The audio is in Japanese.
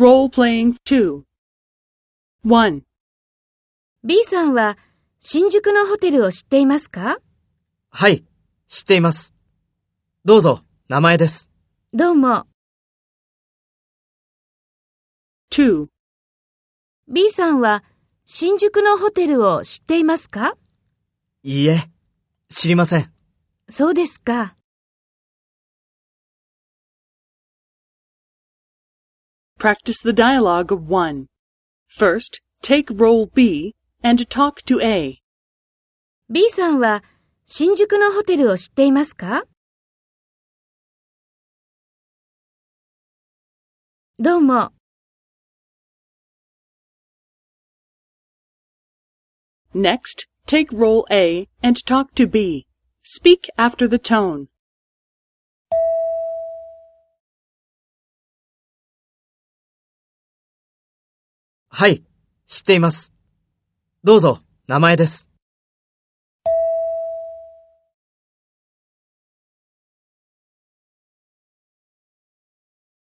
Role-playing 2 1. B さんは新宿のホテルを知っていますか？はい、知っています。どうぞ、名前です。どうも。2. B さんは新宿のホテルを知っていますか？いいえ、知りません。そうですか。Practice the dialogue of 1. First, take role B and talk to A. B さんは新宿のホテルを知っていますかどうも。 Next, take role A and talk to B. Speak after the tone. はい、知っています。どうぞ、名前です。